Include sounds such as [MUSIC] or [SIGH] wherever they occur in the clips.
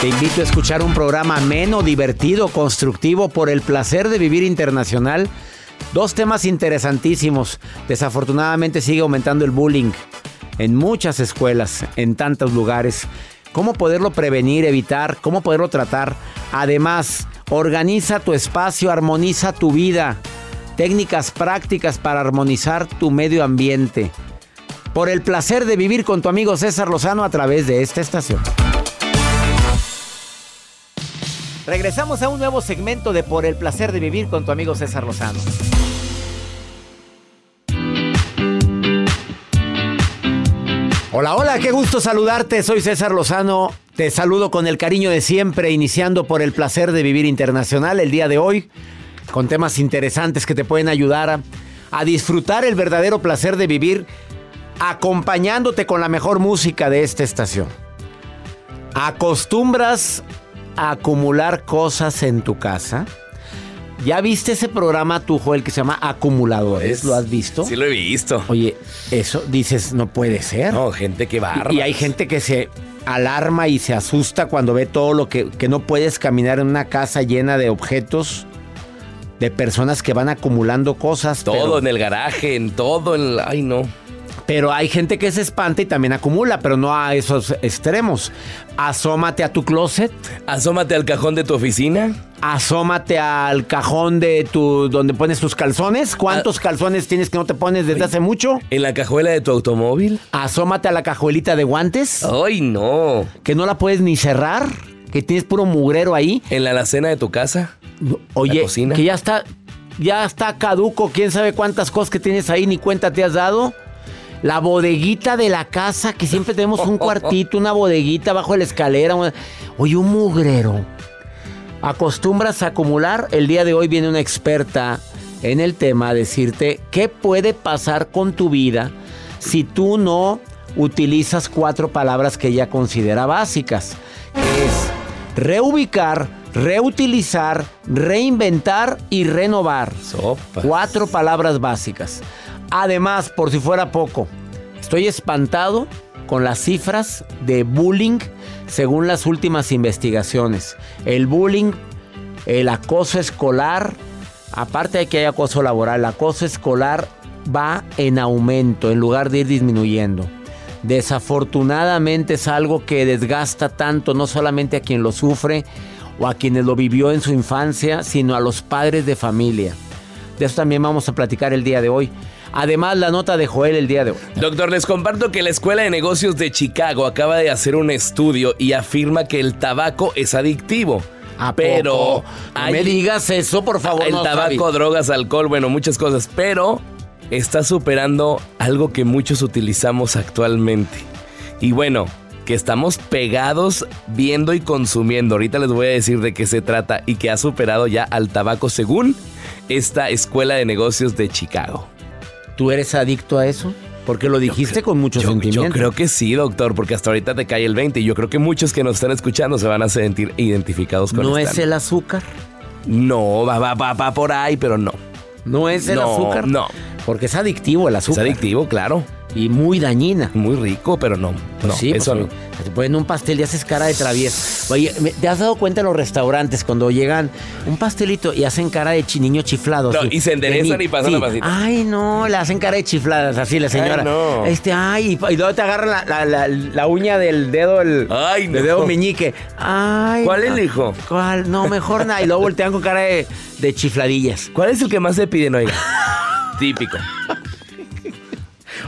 Te invito a escuchar un programa ameno, divertido, constructivo por el placer de vivir internacional. Dos temas interesantísimos. Desafortunadamente sigue aumentando el bullying en muchas escuelas, en tantos lugares. ¿Cómo poderlo prevenir, evitar? ¿Cómo poderlo tratar? Además, organiza tu espacio, armoniza tu vida. Técnicas prácticas para armonizar tu medio ambiente. Por el placer de vivir con tu amigo César Lozano a través de esta estación. Regresamos a un nuevo segmento de Por el placer de vivir con tu amigo César Lozano. Hola, hola, qué gusto saludarte. Soy César Lozano. Te saludo con el cariño de siempre, iniciando por el placer de vivir internacional el día de hoy, con temas interesantes que te pueden ayudar a, a disfrutar el verdadero placer de vivir, acompañándote con la mejor música de esta estación. ¿Acostumbras a acumular cosas en tu casa? ¿Ya viste ese programa tu Joel que se llama Acumuladores? ¿Lo has visto? Sí lo he visto. Oye, eso dices, no puede ser. No, gente que va. Y, y hay gente que se alarma y se asusta cuando ve todo lo que, que no puedes caminar en una casa llena de objetos, de personas que van acumulando cosas. Todo pero- en el garaje, en todo, en. Ay, no. Pero hay gente que se espanta y también acumula, pero no a esos extremos. Asómate a tu closet, Asómate al cajón de tu oficina. asómate al cajón de tu donde pones tus calzones. ¿Cuántos Ah. calzones tienes que no te pones desde hace mucho? En la cajuela de tu automóvil. Asómate a la cajuelita de guantes, Ay, no. que no la puedes ni cerrar, que tienes puro mugrero ahí. En la alacena de tu casa. Oye, que ya está ya está caduco, quién sabe cuántas cosas que tienes ahí ni cuenta te has dado. La bodeguita de la casa, que siempre tenemos un cuartito, una bodeguita bajo la escalera. Oye, un mugrero. ¿Acostumbras a acumular? El día de hoy viene una experta en el tema a decirte qué puede pasar con tu vida si tú no utilizas cuatro palabras que ella considera básicas. Que es reubicar, reutilizar, reinventar y renovar. Cuatro palabras básicas. Además, por si fuera poco, estoy espantado con las cifras de bullying según las últimas investigaciones. El bullying, el acoso escolar, aparte de que hay acoso laboral, el acoso escolar va en aumento en lugar de ir disminuyendo. Desafortunadamente es algo que desgasta tanto no solamente a quien lo sufre o a quienes lo vivió en su infancia, sino a los padres de familia. De eso también vamos a platicar el día de hoy. Además, la nota de Joel el día de hoy. Doctor, les comparto que la Escuela de Negocios de Chicago acaba de hacer un estudio y afirma que el tabaco es adictivo. ¿A pero poco? No hay- me digas eso, por favor. el no, tabaco, drogas, alcohol, bueno, muchas cosas, pero está superando algo que muchos utilizamos actualmente. Y bueno, que estamos pegados viendo y consumiendo. Ahorita les voy a decir de qué se trata y que ha superado ya al tabaco según esta Escuela de Negocios de Chicago. ¿Tú eres adicto a eso? Porque lo dijiste con mucho Yo, sentimiento. yo creo que sí, doctor, porque hasta ahorita te cae el 20 y yo creo que muchos que nos están escuchando se van a sentir identificados con ¿No es el azúcar? No, va, va, va, va por ahí, pero no. ¿No es el No, azúcar? no. Porque es adictivo el Es azúcar. adictivo, claro. Y muy dañina. Muy rico, pero no. No, sí, eso pues, no. Te ponen un pastel y haces cara de travieso. Oye, ¿me- ¿te has dado cuenta en los restaurantes cuando llegan un pastelito y hacen cara de niño chiflado? No, así? y se enderezan De y pasan la pasita. Ay, no, le hacen cara de chifladas, así la señora. Ay, no. Este, ay, y, y luego te agarran la, la- la- la uña del dedo, el Ay, del no. dedo meñique. Ay. ¿Cuál no. elijo? ¿Cuál? No, mejor nada. Y luego voltean con cara de, de chifladillas. ¿Cuál es el que más se piden, oiga? [LAUGHS] Típico.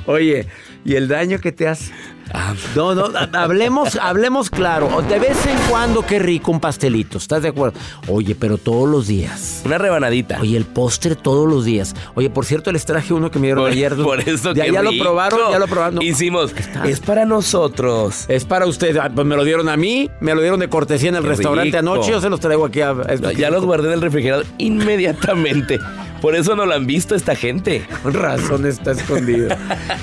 Oye, ¿y el daño que te hace? Ah, No, no, ha- hablemos, hablemos claro. De vez en cuando, qué rico un pastelito, ¿estás de acuerdo? Oye, pero todos los días. una rebanadita. Oye, el postre todos los días. Oye, por cierto, les traje uno que me dieron por, ayer. [LAUGHS] por eso ya, ya lo probaron, ya lo probaron. No, Hicimos. Es para nosotros. Es para usted. Ah, Pues me lo dieron a mí, me lo dieron de cortesía en el Qué restaurante rico. anoche. Yo se los traigo aquí a. a- Ya los guardé en el refrigerador inmediatamente. Por eso no lo han visto esta gente. Razón está escondido.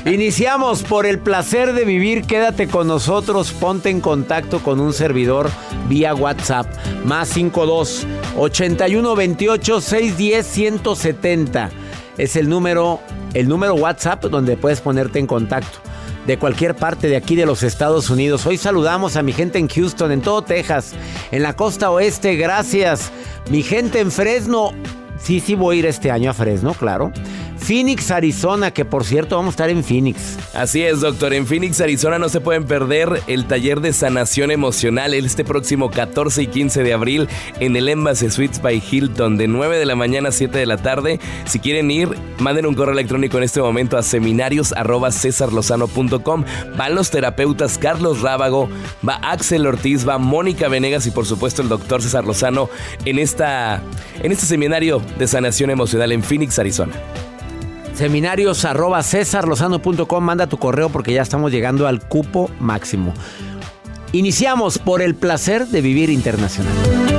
Iniciamos por el placer de vivir. Quédate con nosotros. Ponte en contacto con un servidor vía WhatsApp. Más 52 81 28 610 170. Es el número, el número WhatsApp donde puedes ponerte en contacto. De cualquier parte de aquí de los Estados Unidos. Hoy saludamos a mi gente en Houston, en todo Texas, en la costa oeste. Gracias. Mi gente en Fresno. Sí, sí voy a ir este año a Fresno, claro. Phoenix, Arizona, que por cierto vamos a estar en Phoenix. Así es, doctor. En Phoenix, Arizona no se pueden perder el taller de sanación emocional este próximo 14 y 15 de abril en el Embassy Suites by Hilton de 9 de la mañana a 7 de la tarde. Si quieren ir, manden un correo electrónico en este momento a seminarios.cesarlozano.com. Van los terapeutas Carlos Rábago, va Axel Ortiz, va Mónica Venegas y por supuesto el doctor César Lozano en, esta, en este seminario de sanación emocional en Phoenix, Arizona. Seminarios arroba cesarlozano.com. Manda tu correo porque ya estamos llegando al cupo máximo. Iniciamos por el placer de vivir internacional.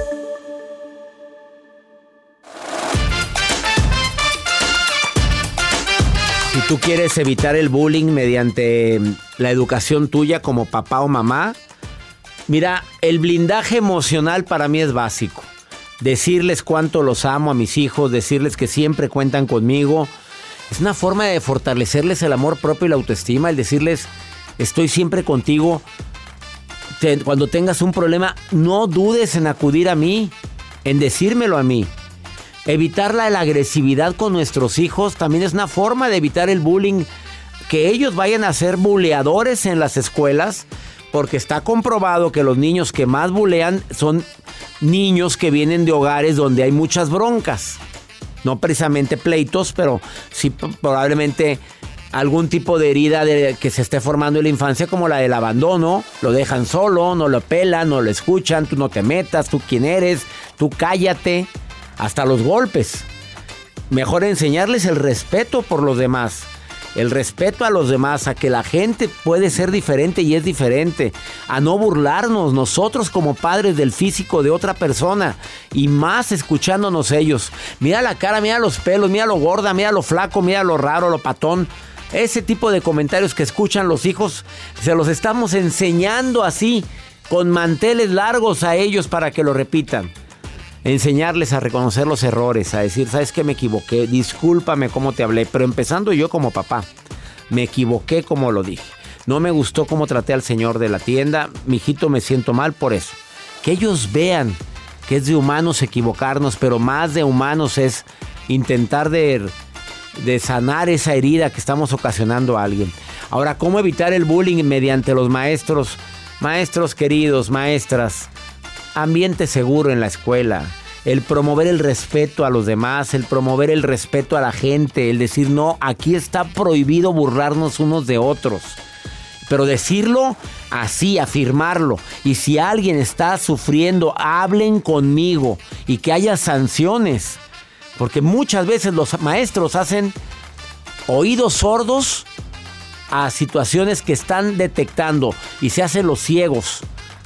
Si tú quieres evitar el bullying mediante mm, la educación tuya como papá o mamá, mira, el blindaje emocional para mí es básico. Decirles cuánto los amo a mis hijos, decirles que siempre cuentan conmigo. Es una forma de fortalecerles el amor propio y la autoestima, el decirles, estoy siempre contigo. Cuando tengas un problema, no dudes en acudir a mí, en decírmelo a mí. Evitar la, agresividad con nuestros hijos también es una forma de evitar el bullying. Que ellos vayan a ser buleadores en las escuelas, porque está comprobado que los niños que más bulean son niños que vienen de hogares donde hay muchas broncas. No precisamente pleitos, pero sí probablemente algún tipo de herida de- que se esté formando en la infancia, como la del abandono. Lo dejan solo, no lo pelan, no lo escuchan, tú no te metas, tú quién eres, tú cállate. Hasta los golpes. Mejor enseñarles el respeto por los demás. El respeto a los demás, a que la gente puede ser diferente y es diferente. A no burlarnos nosotros como padres del físico de otra persona. Y más escuchándonos ellos. Mira la cara, mira los pelos, mira lo gorda, mira lo flaco, mira lo raro, lo patón. Ese tipo de comentarios que escuchan los hijos, se los estamos enseñando así, con manteles largos a ellos para que lo repitan. Enseñarles a reconocer los errores, a decir, sabes que me equivoqué, discúlpame cómo te hablé, pero empezando yo como papá, me equivoqué como lo dije. No me gustó cómo traté al señor de la tienda, mijito, me siento mal por eso. Que ellos vean que es de humanos equivocarnos, pero más de humanos es intentar de, de sanar esa herida que estamos ocasionando a alguien. Ahora, ¿cómo evitar el bullying mediante los maestros? Maestros queridos, maestras, ambiente seguro en la escuela, el promover el respeto a los demás, el promover el respeto a la gente, el decir no, aquí está prohibido burlarnos unos de otros. Pero decirlo así, afirmarlo. Y si alguien está sufriendo, hablen conmigo y que haya sanciones. Porque muchas veces los maestros hacen oídos sordos a situaciones que están detectando y se hacen los ciegos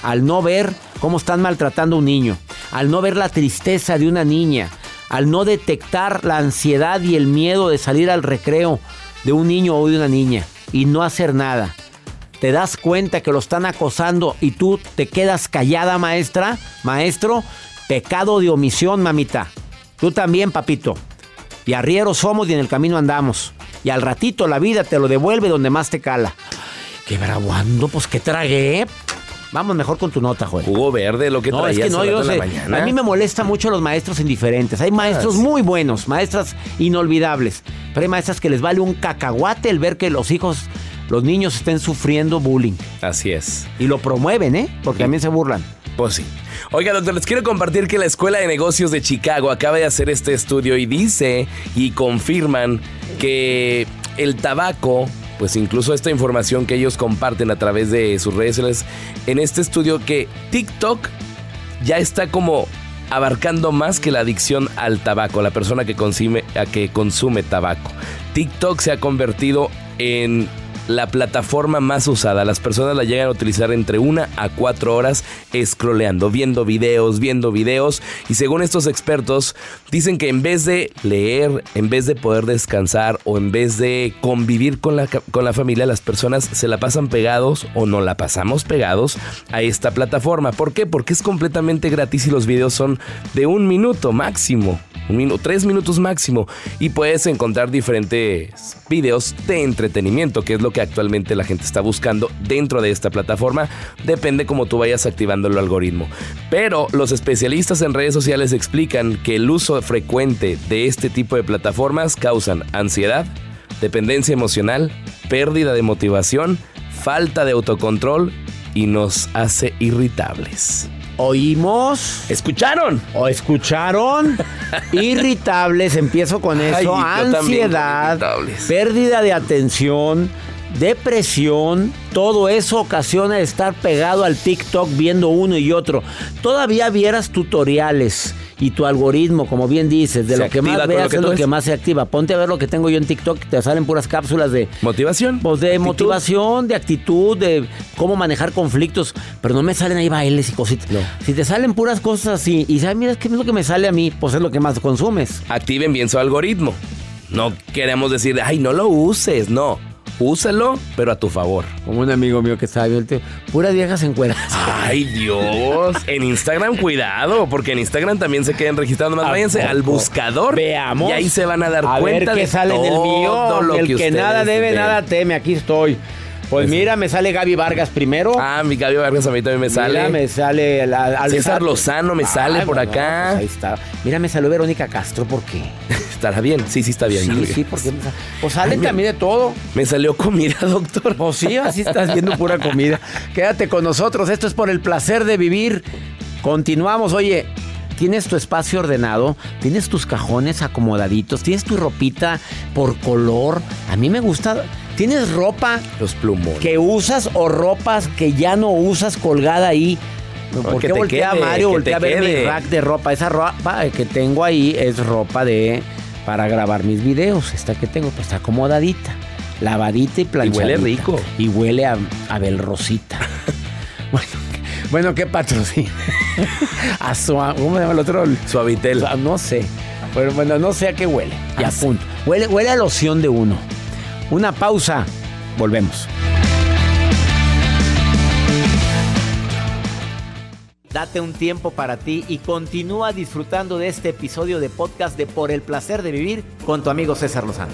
al no ver cómo están maltratando a un niño, al no ver la tristeza de una niña, al no detectar la ansiedad y el miedo de salir al recreo de un niño o de una niña y no hacer nada te das cuenta que lo están acosando y tú te quedas callada, maestra, maestro, pecado de omisión, mamita. Tú también, papito. Y arrieros somos y en el camino andamos. Y al ratito la vida te lo devuelve donde más te cala. Qué braguando, pues que tragué. Vamos mejor con tu nota, Joel. Jugo verde, lo que no, es que no, yo sé. A mí me molesta mucho los maestros indiferentes. Hay maestros muy buenos, maestras inolvidables. Pero hay maestras que les vale un cacahuate el ver que los hijos los niños estén sufriendo bullying. Así es. Y lo promueven, ¿eh? Porque también se burlan. Pues sí. Oiga, doctor, les quiero compartir que la Escuela de Negocios de Chicago acaba de hacer este estudio y dice y confirman que el tabaco, pues incluso esta información que ellos comparten a través de sus redes sociales, en este estudio que TikTok ya está como abarcando más que la adicción al tabaco, la persona que consume, a que consume tabaco. TikTok se ha convertido en la plataforma más usada. Las personas la llegan a utilizar entre una a cuatro horas scrolleando, viendo videos, viendo videos. Y según estos expertos, dicen que en vez de leer, en vez de poder descansar o en vez de convivir con la, con la familia, las personas se la pasan pegados o no la pasamos pegados a esta plataforma. ¿Por qué? Porque es completamente gratis y los videos son de un minuto máximo un tres minutos máximo. Y puedes encontrar diferentes videos de entretenimiento, que es lo que actualmente la gente está buscando dentro de esta plataforma. Depende cómo tú vayas activando el algoritmo. Pero los especialistas en redes sociales explican que el uso frecuente de este tipo de plataformas causan ansiedad, dependencia emocional, pérdida de motivación, falta de autocontrol y nos hace irritables. Oímos. ¿Escucharon? ¿O escucharon? [LAUGHS] Irritables, empiezo con eso. Ansiedad, pérdida de atención, depresión, todo eso ocasiona estar pegado al TikTok viendo uno y otro. Todavía vieras tutoriales y tu algoritmo, como bien dices, de lo que más veas es lo que más se activa. Ponte a ver lo que tengo yo en TikTok, te salen puras cápsulas de motivación. Pues de motivación, de actitud, de cómo manejar conflictos, pero no me salen ahí bailes y cositas. No. Si te salen puras cosas así y sabes, mira, ¿qué es lo que me sale a mí? Pues es lo que más consumes. Activen bien su algoritmo. No queremos decir, ay, no lo uses, no úsalo, pero a tu favor. Como un amigo mío que sabe, el puras viejas encueradas. Ay, Dios. en Instagram, cuidado, porque en Instagram también se queden registrando más. Váyanse al buscador. Veamos. Y ahí se van a dar a cuenta ver qué sale en el mío. el que, nada debe, nada teme. Aquí estoy. Pues mira, me sale Gaby Vargas primero. Ah, mi Gaby Vargas a mí también me sale. Mira, me sale la, César Lozano me sale por acá. Pues ahí está. Mira, me salió Verónica Castro, ¿por qué? [LAUGHS] ¿Estará bien? Sí, sí está bien. Sí, sí, porque pues salen también de todo. Me salió comida, [LAUGHS] doctor. Pues sí, así estás viendo pura comida. Quédate con nosotros, esto es por el placer de vivir. Continuamos, oye, tienes tu espacio ordenado, tienes tus cajones acomodaditos, tienes tu ropita por color. A mí me gusta ¿Tienes ropa? Los plumones. Que usas o ropas que ya no usas colgada ahí. ¿Por qué voltea a Mario? Voltea a ver mi rack de ropa. Esa ropa que tengo ahí es ropa de para grabar mis videos. Esta que tengo, pues está acomodadita, lavadita y planchadita. Y huele rico. Y huele a, a belrosita. [LAUGHS] bueno, [LAUGHS] bueno, ¿qué patrocina? [LAUGHS] a su, ¿Cómo se llama el otro? Suavitel. No sé. Pero bueno, no sé a qué huele. Ya, ah, punto. Huele, huele a loción de uno. Una pausa. Volvemos. Date un tiempo para ti y continúa disfrutando de este episodio de podcast de Por el placer de vivir con tu amigo César Lozano.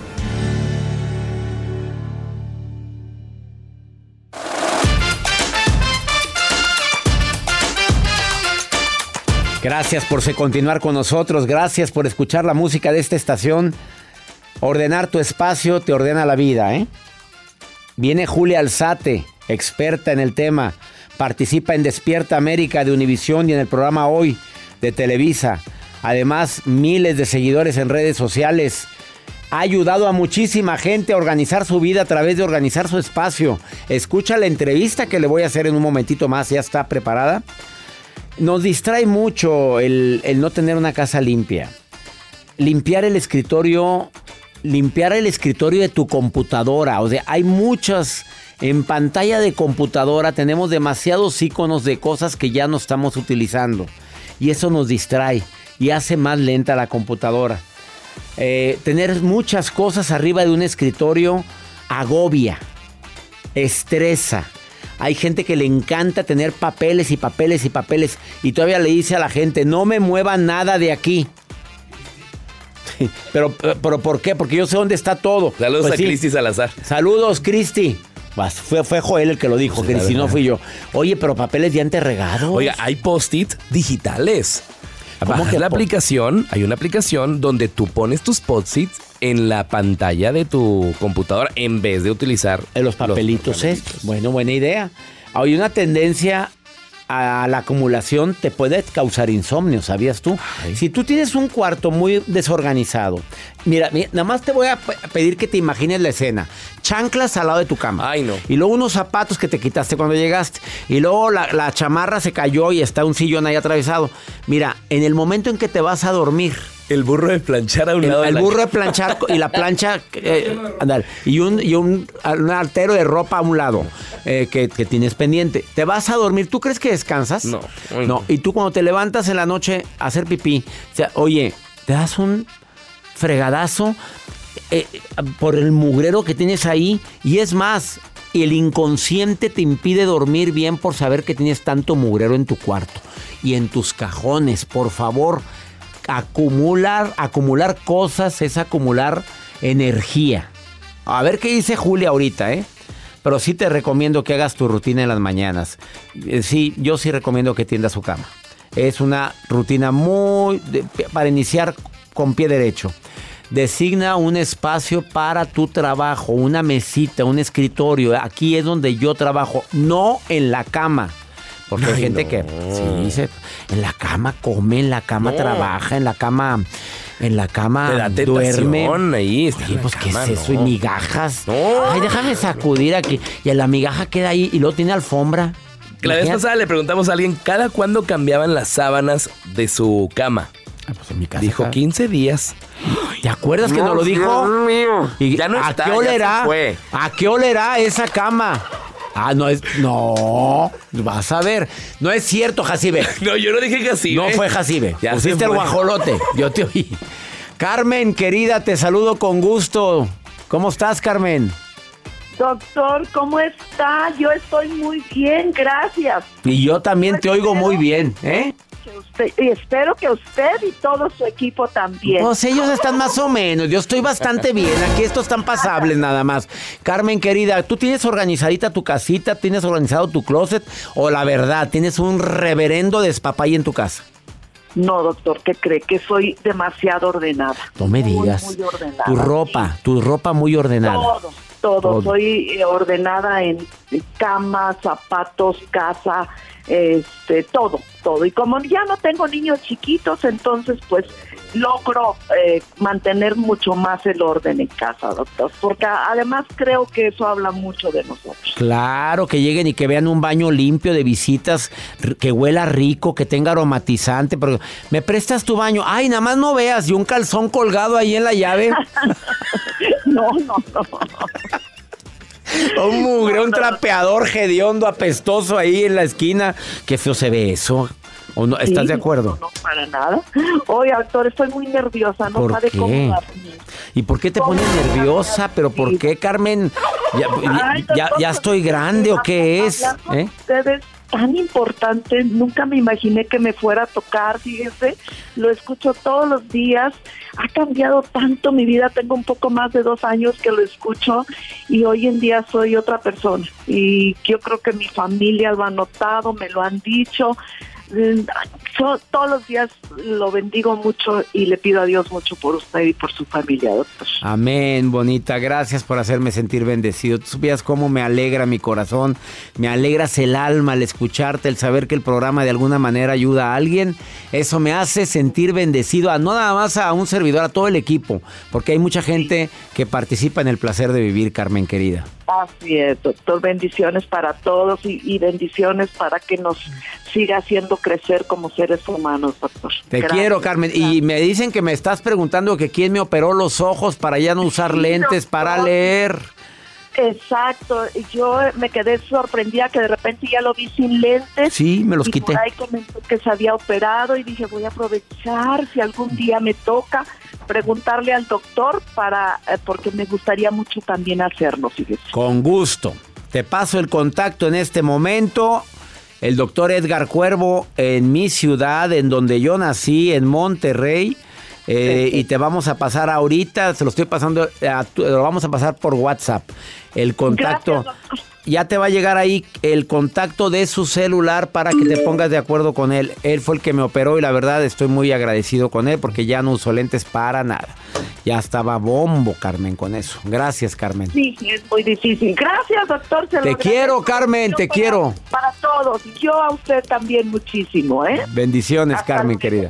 Gracias por continuar con nosotros, gracias por escuchar la música de esta estación. Ordenar tu espacio te ordena la vida, ¿eh? Viene Julia Alzate, experta en el tema. Participa en Despierta América de Univisión y en el programa Hoy de Televisa. Además, miles de seguidores en redes sociales. Ha ayudado a muchísima gente a organizar su vida a través de organizar su espacio. Escucha la entrevista que le voy a hacer en un momentito más, ya está preparada. Nos distrae mucho el, no tener una casa limpia. Limpiar el escritorio, limpiar el escritorio de tu computadora. O sea, hay muchas en pantalla de computadora tenemos demasiados iconos de cosas que ya no estamos utilizando. Y eso nos distrae y hace más lenta la computadora. Eh, tener muchas cosas arriba de un escritorio agobia, estresa. Hay gente que le encanta tener papeles y papeles y papeles y todavía le dice a la gente, no me mueva nada de aquí. [LAUGHS] pero, pero ¿por qué? Porque yo sé dónde está todo. Saludos pues a Cristi Salazar. Saludos, Cristi. Fue, fue Joel el que lo dijo, si no fui yo. Oye, pero papeles ya regados. Oiga, hay post-it digitales. ¿Cómo que la aplicación? Hay una aplicación donde tú pones tus post-its en la pantalla de tu computadora en vez de utilizar los papelitos. ¿eh? Bueno, buena idea. Hay una tendencia a la acumulación te puede causar insomnio, ¿sabías tú? Si tú tienes un cuarto muy desorganizado, mira, nada más te voy a pedir que te imagines la escena. Chanclas al lado de tu cama. Ay, no. Y luego unos zapatos que te quitaste cuando llegaste. Y luego la, la chamarra se cayó y está un sillón ahí atravesado. Mira, en el momento en que te vas a dormir, el burro de planchar a un lado. El burro de planchar y la plancha. Eh, y un, y un, artero de ropa a un lado eh, que, tienes pendiente. Te vas a dormir. ¿Tú crees que descansas? No. No. Y tú cuando te levantas en la noche a hacer pipí, o sea, oye, te das un fregadazo eh, por el mugrero que tienes ahí. Y es más, el inconsciente te impide dormir bien por saber que tienes tanto mugrero en tu cuarto y en tus cajones. Por favor acumular, acumular cosas es acumular energía. A ver qué dice Julia ahorita, ¿eh? Pero sí te recomiendo que hagas tu rutina en las mañanas. Eh, sí, yo sí recomiendo que tiendas su cama. Es una rutina muy... para iniciar con pie derecho. Designa un espacio para tu trabajo, una mesita, un escritorio. Aquí es donde yo trabajo, no en la cama. Porque hay gente que sí, en la cama come, en la cama trabaja, en la cama en la cama duerme. Ahí está pues ¿qué es eso? Y migajas. Ay, déjame sacudir aquí. Y la migaja queda ahí y luego tiene alfombra. La vez pasada le preguntamos a alguien cada cuándo cambiaban las sábanas de su cama. Ah, pues en mi casa. Dijo 15 días. ¿Te acuerdas que nos lo dijo? Mío. Y ya no ¿A qué olerá? ¿A qué olerá esa cama? Ah, no es. No. Vas a ver. No es cierto, Jacibe. [LAUGHS] No, yo no dije Jacibe. No fue Jacibe. Ya Pusiste el guajolote. Yo te oí. Carmen, querida, te saludo con gusto. ¿Cómo estás, Carmen? Doctor, ¿cómo está? Yo estoy muy bien, gracias. Y yo también te oigo muy bien, ¿eh? Y espero que usted y todo su equipo también. Pues ellos están más o menos. Yo estoy bastante bien. Aquí estos están pasables nada más. Carmen, querida, ¿tú tienes organizadita tu casita? ¿Tienes organizado tu closet? ¿O la verdad, tienes un reverendo despapay en tu casa? No, doctor, ¿qué cree? Que soy demasiado ordenada. No me digas. Muy, ordenada. Tu ropa, tu ropa muy ordenada. Todo, todo. todo. Soy eh, ordenada en cama, zapatos, casa, este, todo, todo. Y como ya no tengo niños chiquitos, entonces pues logro eh, mantener mucho más el orden en casa, doctor, porque además creo que eso habla mucho de nosotros. Claro, que lleguen y que vean un baño limpio de visitas, que huela rico, que tenga aromatizante, pero me prestas tu baño, ay, nada más no veas, y un calzón colgado ahí en la llave. [LAUGHS] no, [LAUGHS] no, no. un mugre, un trapeador hediondo, apestoso ahí en la esquina. Qué feo se ve eso. ¿O no, ¿Estás de acuerdo? No, para nada. Oye, actor, estoy muy nerviosa, no ¿Por sabe qué? ¿Y por qué te pones nerviosa? ¿Pero por qué, Carmen? ¿Ya, Ay, ya- ya estoy grande o qué es? ¿Eh? Ustedes tan importante, nunca me imaginé que me fuera a tocar, fíjese, lo escucho todos los días, ha cambiado tanto mi vida, tengo un poco más de dos años que lo escucho y hoy en día soy otra persona. Y yo creo que mi familia lo ha notado, me lo han dicho, yo todos los días lo bendigo mucho y le pido a Dios mucho por usted y por su familia. Amén, bonita. Gracias por hacerme sentir bendecido. Tú supieras cómo me alegra mi corazón, me alegras el alma al escucharte, el saber que el programa de alguna manera ayuda a alguien. Eso me hace sentir bendecido, a no nada más a un servidor, a todo el equipo, porque hay mucha gente que participa en el placer de vivir, Carmen querida. Así es, doctor. Bendiciones para todos y, y bendiciones para que nos siga haciendo crecer como seres humanos, doctor. Te Gracias. quiero, Carmen. Y me dicen que me estás preguntando que quién me operó los ojos para ya no usar Sí, lentes para leer. Exacto. Yo me quedé sorprendida que de repente ya lo vi sin lentes. Sí, me los y quité. Por ahí comentó que se había operado y dije, voy a aprovechar si algún día me toca preguntarle al doctor para eh, porque me gustaría mucho también hacerlo, fíjese. Con gusto. Te paso el contacto en este momento. El doctor Edgar Cuervo en mi ciudad, en donde yo nací, en Monterrey. Eh, y te vamos a pasar ahorita, se lo estoy pasando, a lo vamos a pasar por WhatsApp. El contacto. Gracias, ya te va a llegar ahí el contacto de su celular para que te pongas de acuerdo con él. Él fue el que me operó y la verdad estoy muy agradecido con él porque ya no uso lentes para nada. Ya estaba bombo, Carmen, con eso. Gracias, Carmen. Sí, es muy difícil. Gracias, doctor. se Te quiero, Carmen, te para- quiero. Para todos. Yo a usted también muchísimo, ¿eh? Bendiciones, Hasta Carmen, querida.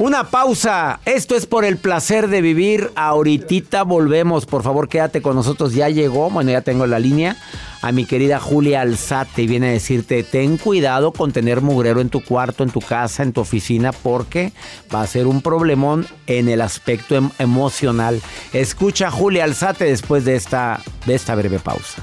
Una pausa. Esto es por el placer de vivir. Ahorita volvemos. Por favor, quédate con nosotros. Ya llegó, bueno, ya tengo la línea. A mi querida Julia Alzate y viene a decirte, ten cuidado con tener mugrero en tu cuarto, en tu casa, en tu oficina, porque va a ser un problemón en el aspecto em- emocional. Escucha Julia Alzate después de esta, de esta breve pausa.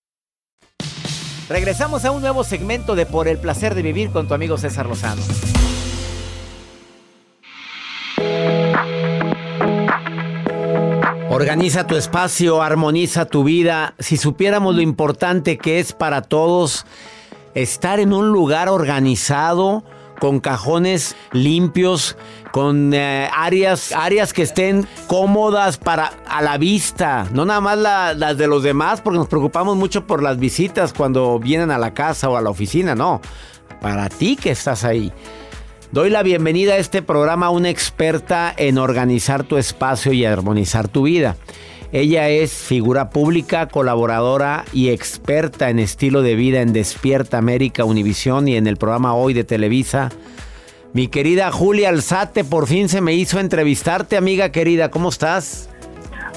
Regresamos a un nuevo segmento de Por el placer de vivir con tu amigo César Lozano. Organiza tu espacio, armoniza tu vida. Si supiéramos lo importante que es para todos estar en un lugar organizado, con cajones limpios, con eh, áreas, áreas que estén cómodas para a la vista, no nada más la- las de los demás, porque nos preocupamos mucho por las visitas cuando vienen a la casa o a la oficina, no, para ti que estás ahí. Doy la bienvenida a este programa a una experta en organizar tu espacio y armonizar tu vida. Ella es figura pública, colaboradora y experta en estilo de vida en Despierta América Univisión y en el programa Hoy de Televisa. Mi querida Julia Alzate, por fin se me hizo entrevistarte, amiga querida. ¿Cómo estás?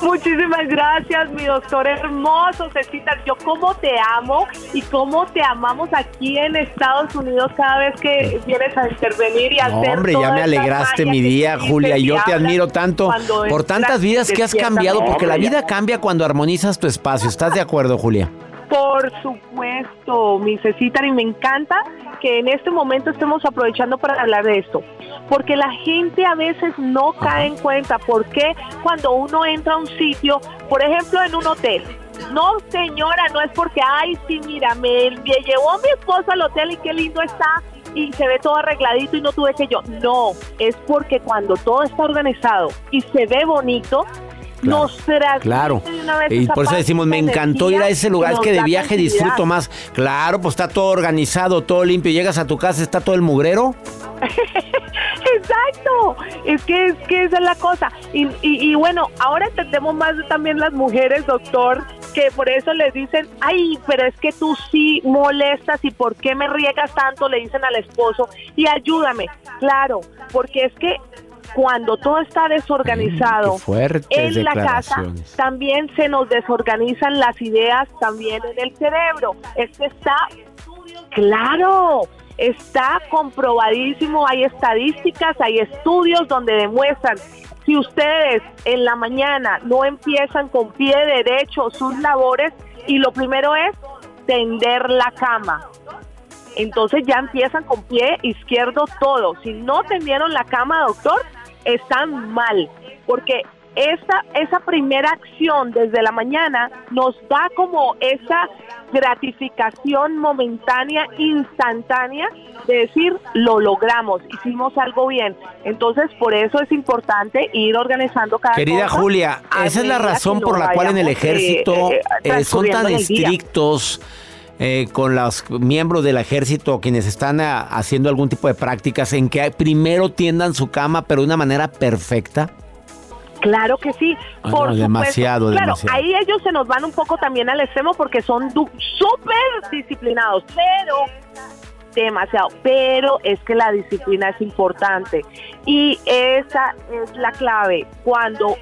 Muchísimas gracias, mi doctor hermoso, Cecita. Yo cómo te amo y cómo te amamos aquí en Estados Unidos cada vez que vienes a intervenir y a No, hacer hombre, ya me alegraste mi día, Julia. Y yo te admiro tanto por tantas vidas que has cambiado, porque la vida cambia cuando armonizas tu espacio. ¿Estás de acuerdo, Julia? Por supuesto, mi y me encanta que en este momento estemos aprovechando para hablar de esto. Porque la gente a veces no cae en cuenta por qué cuando uno entra a un sitio, por ejemplo en un hotel, no señora, no es porque, ay, sí, mira, me llevó mi esposo al hotel y qué lindo está. y se ve todo arregladito y no tuve que yo. No, es porque cuando todo está organizado y se ve bonito, nos Claro. de una vez Y por eso decimos, me encantó ir a ese lugar, es nos que de viaje disfruto más. Claro, pues está todo organizado, todo limpio. Llegas a tu casa, está todo el mugrero. [LAUGHS] Exacto, es que es que esa es la cosa. Y, y, y bueno, ahora entendemos más también las mujeres, doctor, que por eso les dicen, ay, pero es que tú sí molestas y por qué me riegas tanto, le dicen al esposo, y ayúdame. Claro, porque es que cuando todo está desorganizado Mm, en la casa, también se nos desorganizan las ideas también en el cerebro. Es que está Claro, está comprobadísimo, hay estadísticas, hay estudios donde demuestran si ustedes en la mañana no empiezan con pie derecho sus labores y lo primero es tender la cama. Entonces ya empiezan con pie izquierdo todo. Si no tendieron la cama, doctor, están mal, porque esa, esa primera acción desde la mañana nos da como esa gratificación momentánea, instantánea, de decir, lo logramos, hicimos algo bien. Entonces, por eso es importante ir organizando cada Querida cosa Julia, esa es la razón por la cual en el eh, ejército eh, eh, son tan día. Eh, con los miembros del ejército, quienes están ah, haciendo algún tipo de prácticas, en que primero tiendan su cama, pero de una manera perfecta. Claro que sí, Ah, por no, demasiado, claro, demasiado. ahí ellos se nos van un poco también al extremo porque son súper disciplinados, pero demasiado, pero es que la disciplina es importante y esa es la clave cuando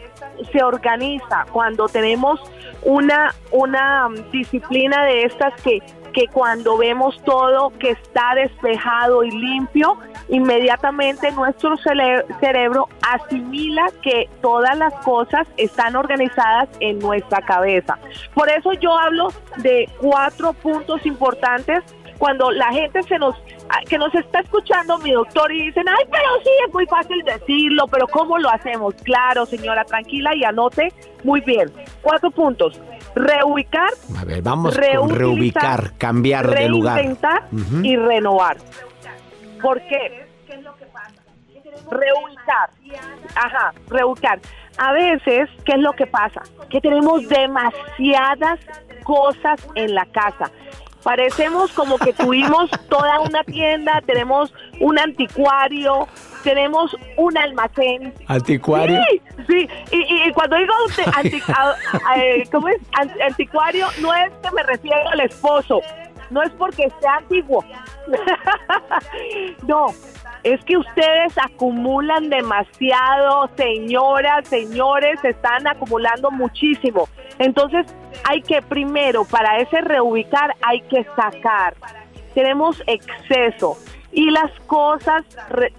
se organiza, cuando tenemos una una mm, disciplina de estas que que cuando vemos todo que está despejado y limpio, inmediatamente nuestro cerebro asimila que todas las cosas están organizadas en nuestra cabeza. Por eso yo hablo de cuatro puntos importantes cuando la gente se nos ah, que nos está escuchando mi doctor y dicen, ay, pero sí, es muy fácil decirlo, pero ¿cómo lo hacemos? Claro, señora, tranquila y anote muy bien. Cuatro puntos. Reubicar, A ver, vamos Reutilizar, reubicar, cambiar de lugar. reinventar y renovar. ¿Por qué? Reubicar. Ajá, reubicar. A veces, ¿qué es lo que pasa? Que tenemos demasiadas cosas en la casa. Parecemos como que tuvimos toda una tienda, tenemos un anticuario, tenemos un almacén, Anticuario. Sí, sí. Y, y- y cuando digo de anti- [LAUGHS] a- a- eh, ¿cómo es? An- anticuario, no es que me refiero al esposo, no es porque sea antiguo. [LAUGHS] no, es que ustedes acumulan demasiado, señoras, señores, están acumulando muchísimo. Entonces, hay que primero, para ese reubicar, hay que sacar. Tenemos exceso. Y las cosas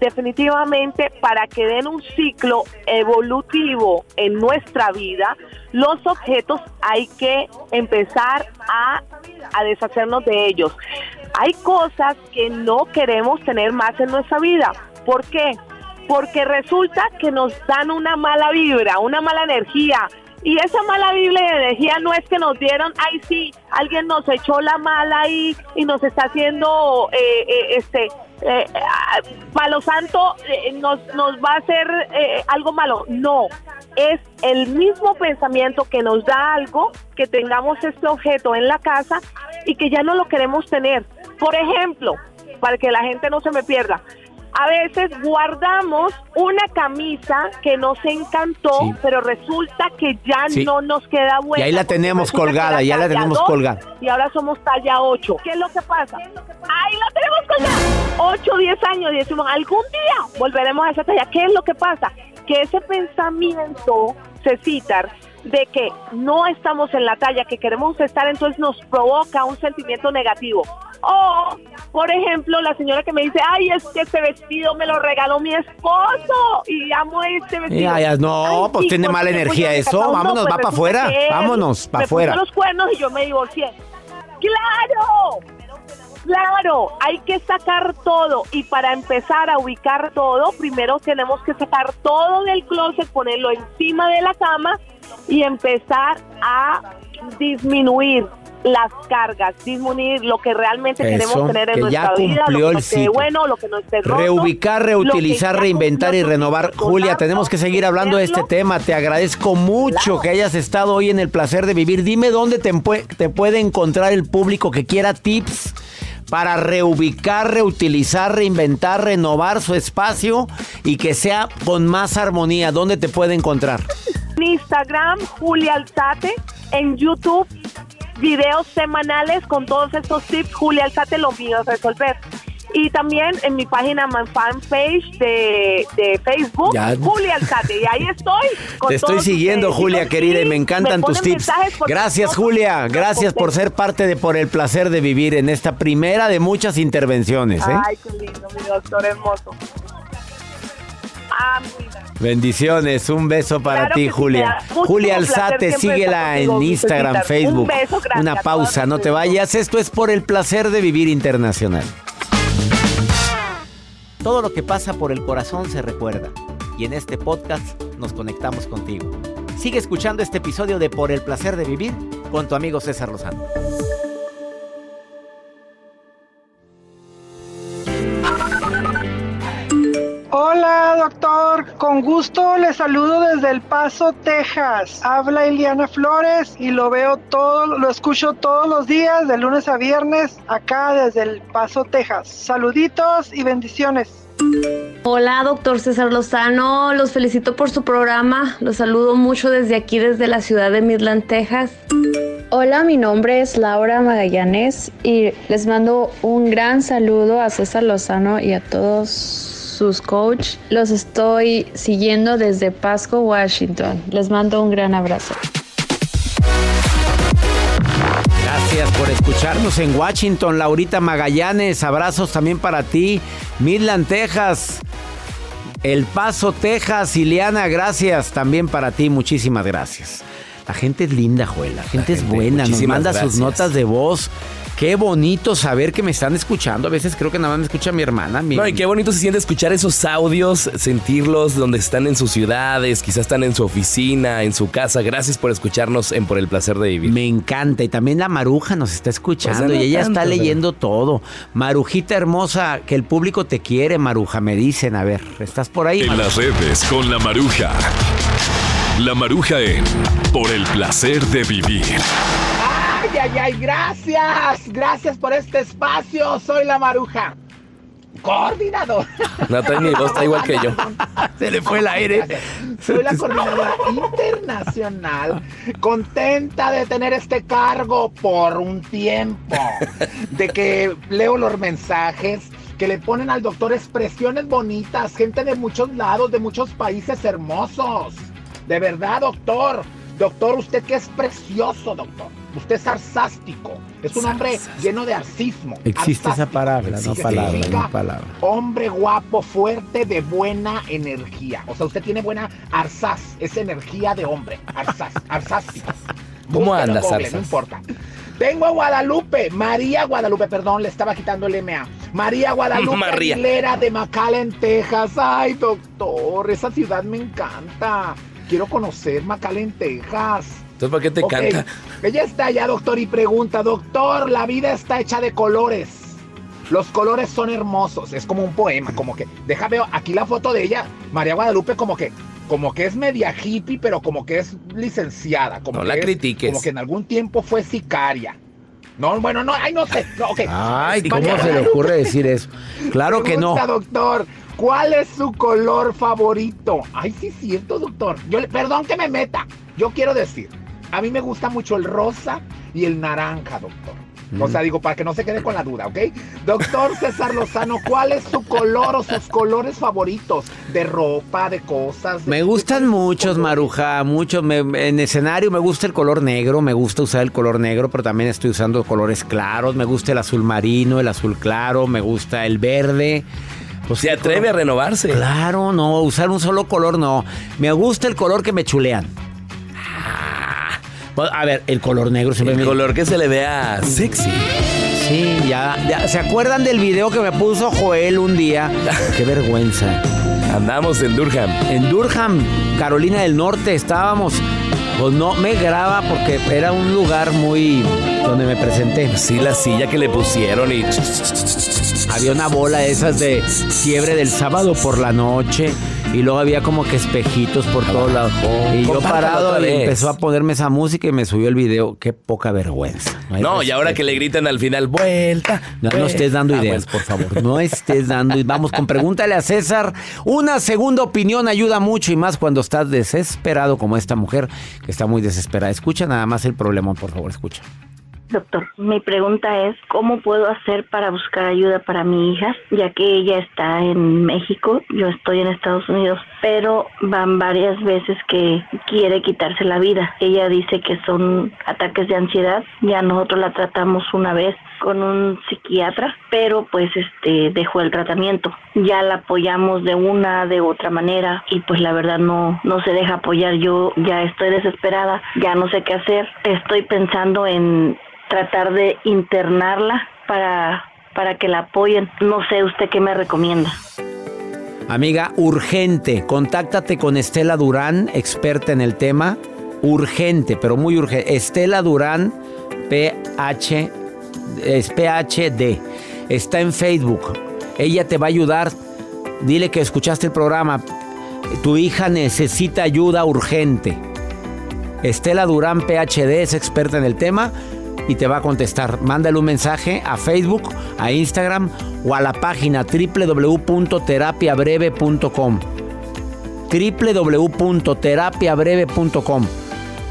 definitivamente para que den un ciclo evolutivo en nuestra vida, los objetos hay que empezar a, a deshacernos de ellos. Hay cosas que no queremos tener más en nuestra vida. ¿Por qué? Porque resulta que nos dan una mala vibra, una mala energía. Y esa mala vibra y energía no es que nos dieron, ay sí, alguien nos echó la mala ahí y nos está haciendo, eh, eh, este, eh, ah, palo santo, eh, nos, nos va a hacer eh, algo malo. No, es el mismo pensamiento que nos da algo, que tengamos este objeto en la casa y que ya no lo queremos tener. Por ejemplo, para que la gente no se me pierda, a veces guardamos una camisa que nos encantó, Sí. pero resulta que ya Sí. no nos queda Y buena. ahí la tenemos colgada, ya la tenemos colgada. Y ahora somos talla 8. ¿Qué es lo que pasa? Ahí la tenemos colgada. 8, 10 años y decimos, algún día volveremos a esa talla. ¿Qué es lo que pasa? Que ese pensamiento, Cecitar, de que no estamos en la talla que queremos estar, entonces nos provoca un sentimiento negativo. O, por ejemplo, la señora que me dice, ay, es que este vestido me lo regaló mi esposo y amo este vestido. Ya, ya, no, Ay, pues sí, tiene ¿por mala energía eso. no, Vámonos, pues va para afuera. Vámonos, para afuera. los cuernos y yo me divorcié. ¡Claro! Claro, hay que sacar todo y para empezar a ubicar todo, primero tenemos que sacar todo del closet, ponerlo encima de la cama y empezar a disminuir las cargas, disminuir lo que realmente Eso, queremos tener en que ya nuestra vida, lo que esté bueno, lo que no esté roto. Reubicar, reutilizar, reinventar y renovar. Julia, tenemos que seguir hablando de este tema. Te agradezco mucho que hayas estado hoy en el placer de vivir. Dime dónde te, te puede encontrar el público que quiera tips para reubicar, reutilizar, reinventar, renovar su espacio y que sea con más armonía. ¿Dónde te puede encontrar? Instagram, Julia Alzate. En YouTube, videos semanales con todos estos tips. Julia Alzate, lo mío es resolver. Y también en mi página, mi fanpage de, de Facebook, Ya. Julia Alzate. Y ahí estoy. con Te estoy siguiendo, ustedes. Julia querida, y me encantan tus tips. Gracias, Julia. Gracias por ser parte de Por el placer de vivir en esta primera de muchas intervenciones. ¿eh? Ay, qué lindo, mi doctor hermoso. Bendiciones, un beso para Claro ti, sí, Julia. Julia Alzate, síguela contigo, en Instagram. Facebook. Un beso grande Una pausa, no te vayas. Esto es por el placer de vivir internacional. Todo lo que pasa por el corazón se recuerda. Y en este podcast nos conectamos contigo. Sigue escuchando este episodio de Por el placer de vivir con tu amigo César Lozano. Hola, doctor. Con gusto le saludo desde El Paso, Texas. Habla Iliana Flores y lo veo todo, lo escucho todos los días, de lunes a viernes, acá desde El Paso, Texas. Saluditos y bendiciones. Hola, doctor César Lozano. Los felicito por su programa. Los saludo mucho desde aquí, desde la ciudad de Midland, Texas. Hola, mi nombre es Laura Magallanes y les mando un gran saludo a César Lozano y a todos sus coach. Los estoy siguiendo desde Pasco, Washington. Les mando un gran abrazo. Gracias por escucharnos en Washington, Laurita Magallanes. Abrazos también para ti. Midland, Texas. El Paso, Texas. Ileana, gracias también para ti. Muchísimas gracias. La gente es linda, Joel. La gente es gente, buena. Nos manda sus notas de voz. Qué bonito saber que me están escuchando. A veces creo que nada más me escucha mi hermana. mi- No, y qué bonito se siente escuchar esos audios, sentirlos donde están en sus ciudades, quizás están en su oficina, en su casa. Gracias por escucharnos en Por el Placer de Vivir. Me encanta. Y también la Maruja nos está escuchando. Pues no y ella tanto, está pero- leyendo todo. Marujita hermosa, que el público te quiere, Maruja. Me dicen, a ver, ¿estás por ahí? En las redes con la Maruja. La Maruja en Por el placer de vivir. Ay, ay, ay, gracias. Gracias por este espacio. Soy la maruja. Coordinador. No, trae mi voz, está igual que yo. [LAUGHS] Se le fue el aire. Soy la coordinadora internacional. Contenta de tener este cargo por un tiempo. De que leo los mensajes que le ponen al doctor expresiones bonitas. Gente de muchos lados, de muchos países hermosos. De verdad, doctor. Doctor, usted que es precioso, doctor. Usted es arsástico. Es un hombre lleno de arcismo. Existe esa palabra, no palabra, no palabra. Hombre guapo, fuerte, de buena energía. O sea, usted tiene buena arsaz, es energía de hombre. Arsaz, [LAUGHS] arsástico. ¿Cómo Búsquelo andas, Google? No importa. Tengo a Guadalupe, María Guadalupe, perdón, le estaba quitando el MA. María Guadalupe [LAUGHS] María. Aguilera de McAllen, Texas. Ay, doctor, esa ciudad me encanta. Quiero conocer McAllen, Texas. Entonces, ¿para qué te canta? Ella está allá, doctor, y pregunta, doctor, la vida está hecha de colores. Los colores son hermosos. Es como un poema, como que. Deja veo aquí la foto de ella, María Guadalupe, como que. Como que es media hippie, pero como que es licenciada. Como No que la es- critiques. Como que en algún tiempo fue sicaria. No, bueno, no, ay, no sé. No. Ay, ¿cómo se le ocurre decir eso? Claro que no. Doctor, ¿cuál es su color favorito? Ay, sí es cierto, doctor. Yo, perdón que me meta. Yo quiero decir, a mí me gusta mucho el rosa y el naranja, doctor. O Mm. sea, digo, para que no se quede con la duda, ¿ok? Doctor César Lozano, ¿cuál es su color o sus colores favoritos? De ropa, de cosas. de- Me gustan muchos, Maruja, muchos. En escenario me gusta el color negro, me gusta usar el color negro, pero también estoy usando colores claros. Me gusta el azul marino, el azul claro, me gusta el verde. Pues, Se atreve color- a renovarse. Claro, no, usar un solo color no. Me gusta el color que me chulean. Ah, pues, A ver, el color negro siempre El me... color que se le vea sexy. Sí, ya, ya. ¿Se acuerdan del video que me puso Joel un día? [LAUGHS] Qué vergüenza. Andamos en Durham. En Durham, Carolina del Norte, estábamos Pues no me graba porque era un lugar muy donde me presenté. Sí, la silla que le pusieron y había una bola de esas de fiebre del sábado por la noche y luego había como que espejitos por todos lados. Y yo parado y empezó a ponerme esa música y me subió el video. Qué poca vergüenza. No, y ahora que le gritan al final, vuelta. No, no estés dando Ah, ideas, por favor. No estés dando. Vamos con pregúntale a César. Una segunda opinión ayuda mucho y más cuando estás desesperado como esta mujer que está muy desesperada. Escucha nada más el problema, por favor, escucha. Doctor, mi pregunta es, ¿cómo puedo hacer para buscar ayuda para mi hija? Ya que ella está en México, yo estoy en Estados Unidos, pero van varias veces que quiere quitarse la vida. Ella dice que son ataques de ansiedad, ya nosotros la tratamos una vez con un psiquiatra, pero pues este dejó el tratamiento. Ya la apoyamos de una, de otra manera y pues la verdad no no se deja apoyar. Yo ya estoy desesperada, ya no sé qué hacer. Estoy pensando en tratar de internarla para para que la apoyen. No sé usted qué me recomienda. Amiga, urgente, contáctate con Estela Durán, experta en el tema. Urgente, pero muy urgente. Estela Durán, PH, es PHD. Está en Facebook. Ella te va a ayudar. Dile que escuchaste el programa. Tu hija necesita ayuda urgente. Estela Durán, PHD, es experta en el tema y te va a contestar. Mándale un mensaje a Facebook, a Instagram o a la página www.terapiabreve.com. www.terapiabreve.com.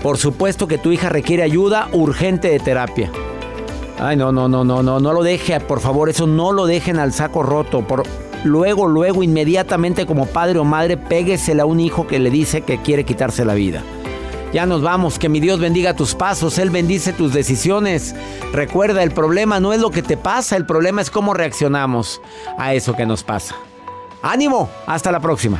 Por supuesto que tu hija requiere ayuda urgente de terapia. Ay, no, no, no, no, no, no lo deje, por favor, eso no lo dejen al saco roto. Por, luego, luego, inmediatamente como padre o madre, péguesele a un hijo que le dice que quiere quitarse la vida. Ya nos vamos, que mi Dios bendiga tus pasos, Él bendice tus decisiones. Recuerda, el problema no es lo que te pasa, el problema es cómo reaccionamos a eso que nos pasa. Ánimo, hasta la próxima.